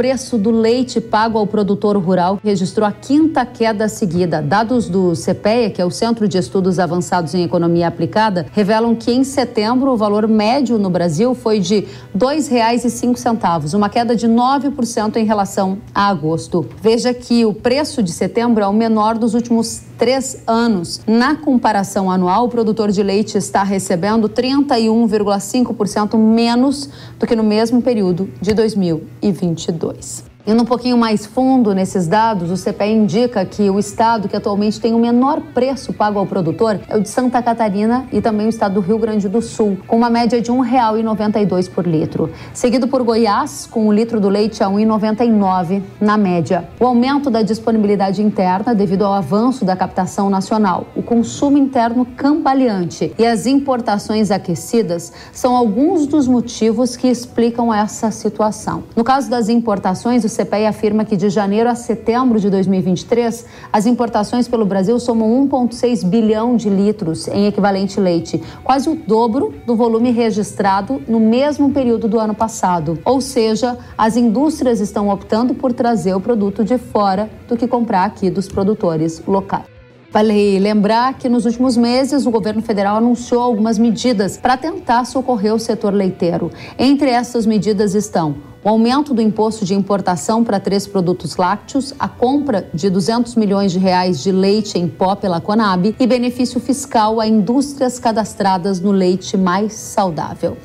preço do leite pago ao produtor rural registrou a quinta queda seguida. Dados do CPEA, que é o Centro de Estudos Avançados em Economia Aplicada, revelam que em setembro o valor médio no Brasil foi de R$ 2,05, uma queda de 9% em relação a agosto. Veja que o preço de setembro é o menor dos últimos três anos. Na comparação anual, o produtor de leite está recebendo 31,5% menos do que no mesmo período de 2022. Indo um pouquinho mais fundo nesses dados, o CPE indica que o estado que atualmente tem o menor preço pago ao produtor é o de Santa Catarina e também o estado do Rio Grande do Sul, com uma média de R$ 1,92 por litro. Seguido por Goiás, com o litro do leite a R$ 1,99 na média. O aumento da disponibilidade interna devido ao avanço da captação nacional, o consumo interno cambaleante e as importações aquecidas são alguns dos motivos que explicam essa situação. No caso das importações, o CPEA afirma que de janeiro a setembro de 2023, as importações pelo Brasil somam 1,6 bilhão de litros em equivalente leite, quase o dobro do volume registrado no mesmo período do ano passado. Ou seja, as indústrias estão optando por trazer o produto de fora do que comprar aqui dos produtores locais. Vale lembrar que nos últimos meses o governo federal anunciou algumas medidas para tentar socorrer o setor leiteiro. Entre essas medidas estão o aumento do imposto de importação para três produtos lácteos, a compra de 200 milhões de reais de leite em pó pela Conab e benefício fiscal a indústrias cadastradas no leite mais saudável.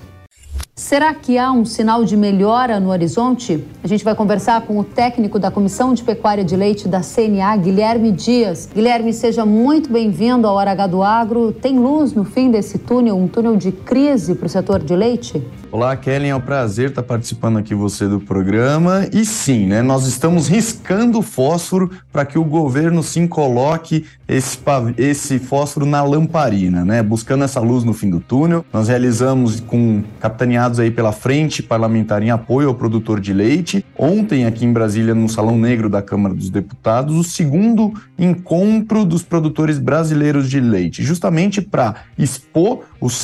Será que há um sinal de melhora no horizonte? A gente vai conversar com o técnico da Comissão de Pecuária de Leite da CNA, Guilherme Dias. Guilherme, seja muito bem-vindo ao Hora H do Agro. Tem luz no fim desse túnel, um túnel de crise para o setor de leite? Olá, Kellen, é um prazer estar participando aqui você do programa. E sim, né, nós estamos riscando fósforo para que o governo sim coloque esse, esse fósforo na lamparina, né? Buscando essa luz no fim do túnel. Nós realizamos com capitaneados aí pela frente parlamentar em apoio ao produtor de leite. Ontem, aqui em Brasília, no Salão Negro da Câmara dos Deputados, o segundo encontro dos produtores brasileiros de leite, justamente para expor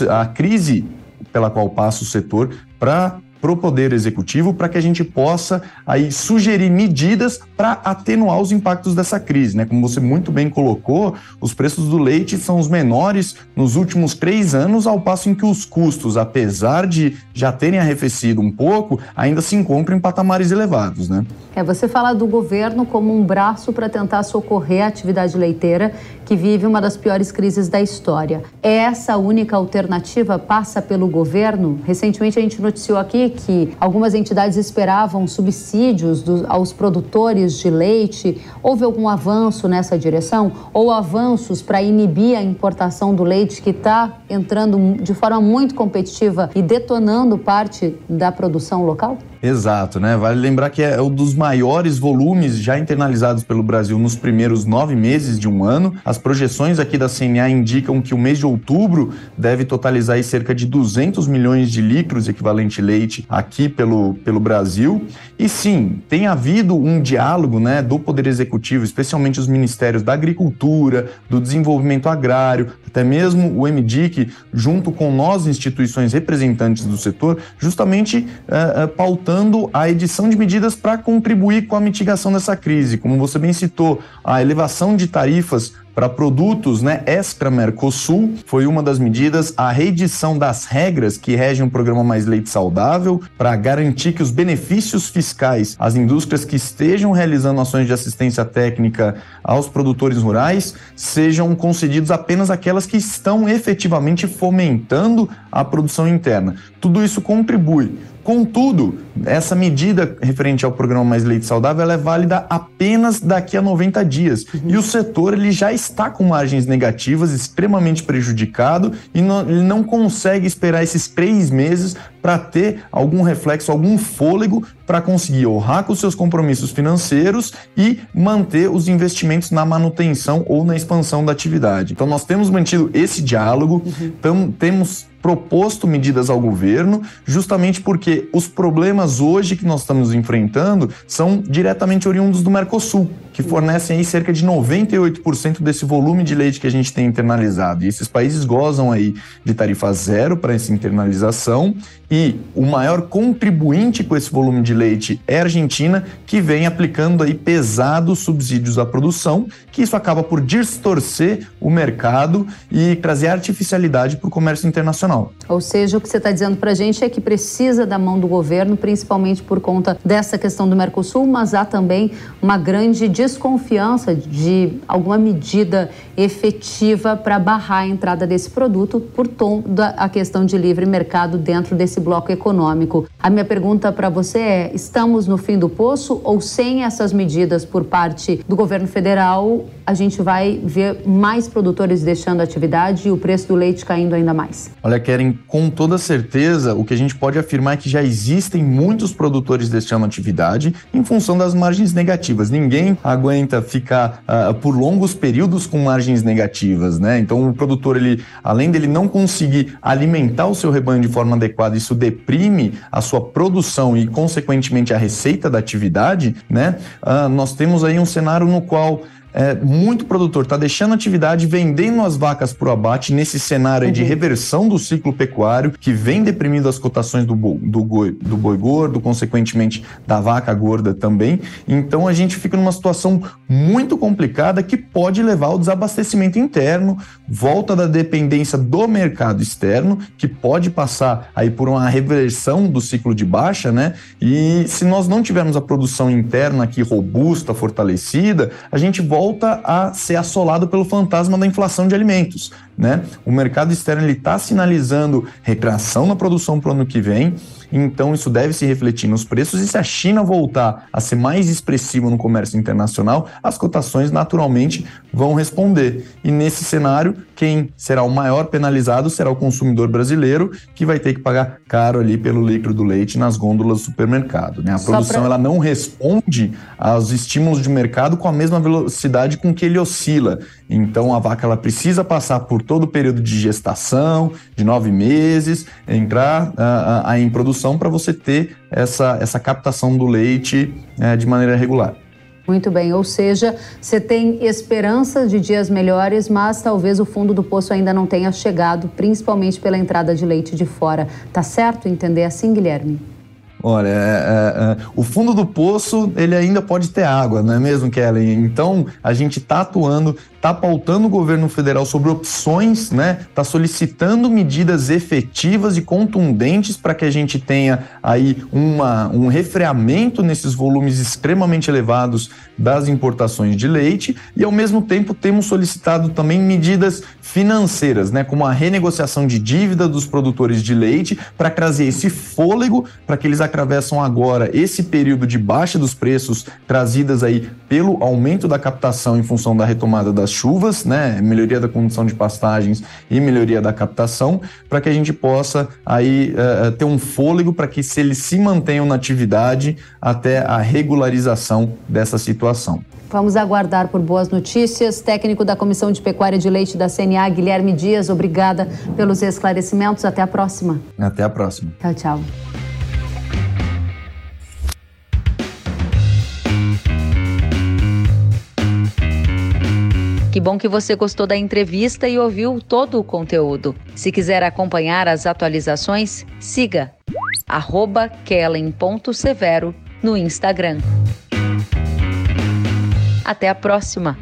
a crise pela qual passa o setor para para o Poder Executivo para que a gente possa aí sugerir medidas para atenuar os impactos dessa crise. Né? Como você muito bem colocou, os preços do leite são os menores nos últimos três anos, ao passo em que os custos, apesar de já terem arrefecido um pouco, ainda se encontram em patamares elevados. Né? É, você fala do governo como um braço para tentar socorrer a atividade leiteira que vive uma das piores crises da história. É essa a única alternativa? Passa pelo governo? Recentemente a gente noticiou aqui que algumas entidades esperavam subsídios do, aos produtores de leite. Houve algum avanço nessa direção? Ou avanços para inibir a importação do leite que está entrando de forma muito competitiva e detonando parte da produção local? Exato, né? Vale lembrar que é um dos maiores volumes já internalizados pelo Brasil nos primeiros nove meses de um ano. As projeções aqui da CNA indicam que o mês de outubro deve totalizar cerca de 200 milhões de litros equivalente leite aqui pelo, pelo Brasil. E sim, tem havido um diálogo né, do Poder Executivo, especialmente os ministérios da Agricultura, do Desenvolvimento Agrário, até mesmo o MDIC, junto com nós, instituições representantes do setor, justamente uh, uh, pautando a edição de medidas para contribuir com a mitigação dessa crise. Como você bem citou, a elevação de tarifas para produtos né, extra-Mercosul foi uma das medidas, a reedição das regras que regem o programa Mais Leite Saudável para garantir que os benefícios fiscais às indústrias que estejam realizando ações de assistência técnica aos produtores rurais sejam concedidos apenas aquelas que estão efetivamente fomentando a produção interna. Tudo isso contribui Contudo, essa medida referente ao programa Mais Leite Saudável é válida apenas daqui a 90 dias. Uhum. E o setor ele já está com margens negativas, extremamente prejudicado, e não, ele não consegue esperar esses três meses para ter algum reflexo, algum fôlego para conseguir honrar com seus compromissos financeiros e manter os investimentos na manutenção ou na expansão da atividade. Então, nós temos mantido esse diálogo, uhum. temos proposto medidas ao governo, justamente porque os problemas hoje que nós estamos enfrentando são diretamente oriundos do Mercosul. Que fornecem aí cerca de 98% desse volume de leite que a gente tem internalizado. E esses países gozam aí de tarifa zero para essa internalização e o maior contribuinte com esse volume de leite é a Argentina, que vem aplicando aí pesados subsídios à produção, que isso acaba por distorcer o mercado e trazer artificialidade para o comércio internacional. Ou seja, o que você está dizendo para a gente é que precisa da mão do governo, principalmente por conta dessa questão do Mercosul, mas há também uma grande desconfiança de alguma medida efetiva para barrar a entrada desse produto por toda a questão de livre mercado dentro desse bloco econômico. A minha pergunta para você é: estamos no fim do poço ou sem essas medidas por parte do governo federal, a gente vai ver mais produtores deixando a atividade e o preço do leite caindo ainda mais? Olha, Keren, com toda certeza, o que a gente pode afirmar é que já existem muitos produtores deixando a atividade em função das margens negativas. Ninguém aguenta ficar uh, por longos períodos com margens negativas, né? Então, o produtor, ele, além dele não conseguir alimentar o seu rebanho de forma adequada, isso deprime a sua produção e, consequentemente, a receita da atividade, né? Uh, nós temos aí um cenário no qual é, muito produtor está deixando atividade, vendendo as vacas para o abate nesse cenário uhum. de reversão do ciclo pecuário, que vem deprimindo as cotações do, do, boi, do boi gordo, consequentemente da vaca gorda também. Então a gente fica numa situação muito complicada que pode levar ao desabastecimento interno, volta da dependência do mercado externo, que pode passar aí por uma reversão do ciclo de baixa, né? E se nós não tivermos a produção interna aqui robusta, fortalecida, a gente volta volta a ser assolado pelo fantasma da inflação de alimentos. Né? O mercado externo está sinalizando retração na produção para o ano que vem, então isso deve se refletir nos preços. E se a China voltar a ser mais expressiva no comércio internacional, as cotações naturalmente vão responder. E nesse cenário, quem será o maior penalizado será o consumidor brasileiro, que vai ter que pagar caro ali pelo litro do leite nas gôndolas do supermercado. Né? A produção pra... ela não responde aos estímulos de mercado com a mesma velocidade com que ele oscila. Então a vaca ela precisa passar por todo o período de gestação, de nove meses, entrar uh, uh, em produção para você ter essa, essa captação do leite uh, de maneira regular. Muito bem, ou seja, você tem esperança de dias melhores, mas talvez o fundo do poço ainda não tenha chegado, principalmente pela entrada de leite de fora. Tá certo entender assim, Guilherme? Olha, é, é, é, o fundo do poço ele ainda pode ter água, não é mesmo, Kelly? Então a gente está atuando está pautando o governo federal sobre opções, né? Está solicitando medidas efetivas e contundentes para que a gente tenha aí uma, um refreamento nesses volumes extremamente elevados das importações de leite e ao mesmo tempo temos solicitado também medidas financeiras, né? Como a renegociação de dívida dos produtores de leite para trazer esse fôlego para que eles atravessam agora esse período de baixa dos preços trazidas aí pelo aumento da captação em função da retomada das chuvas, né, melhoria da condição de pastagens e melhoria da captação, para que a gente possa aí uh, ter um fôlego para que se eles se mantenham na atividade até a regularização dessa situação. Vamos aguardar por boas notícias. Técnico da Comissão de Pecuária de Leite da CNA, Guilherme Dias, obrigada pelos esclarecimentos. Até a próxima. Até a próxima. Tchau, tchau. Que bom que você gostou da entrevista e ouviu todo o conteúdo. Se quiser acompanhar as atualizações, siga kellen.severo no Instagram. Até a próxima!